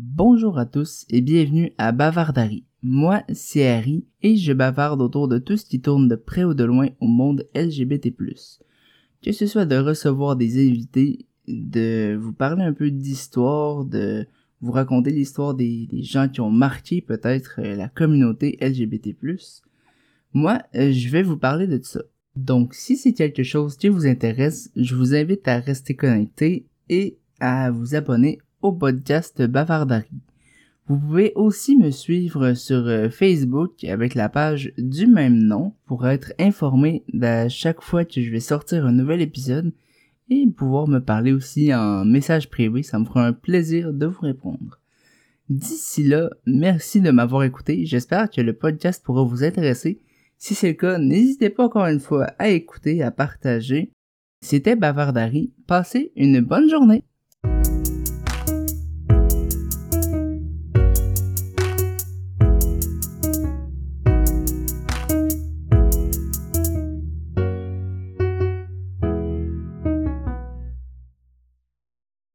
bonjour à tous et bienvenue à Bavardari. Moi, c'est Harry et je bavarde autour de tout ce qui tourne de près ou de loin au monde LGBT+. Que ce soit de recevoir des invités, de vous parler un peu d'histoire, de vous raconter l'histoire des, gens qui ont marqué peut-être euh, la communauté LGBT+. Moi, euh, je vais vous parler de ça. Donc, si c'est quelque chose qui vous intéresse, je vous invite à rester connecté et à vous abonner au podcast Bavardari. Vous pouvez aussi me suivre sur euh, Facebook avec la page du même nom pour être informé de chaque fois que je vais sortir un nouvel épisode et pouvoir me parler aussi en message privé, ça me fera un plaisir de vous répondre. D'ici là, merci de m'avoir écouté, j'espère que le podcast pourra vous intéresser. Si c'est le cas, n'hésitez pas encore une fois à écouter, à partager. C'était Bavardari, passez une bonne journée.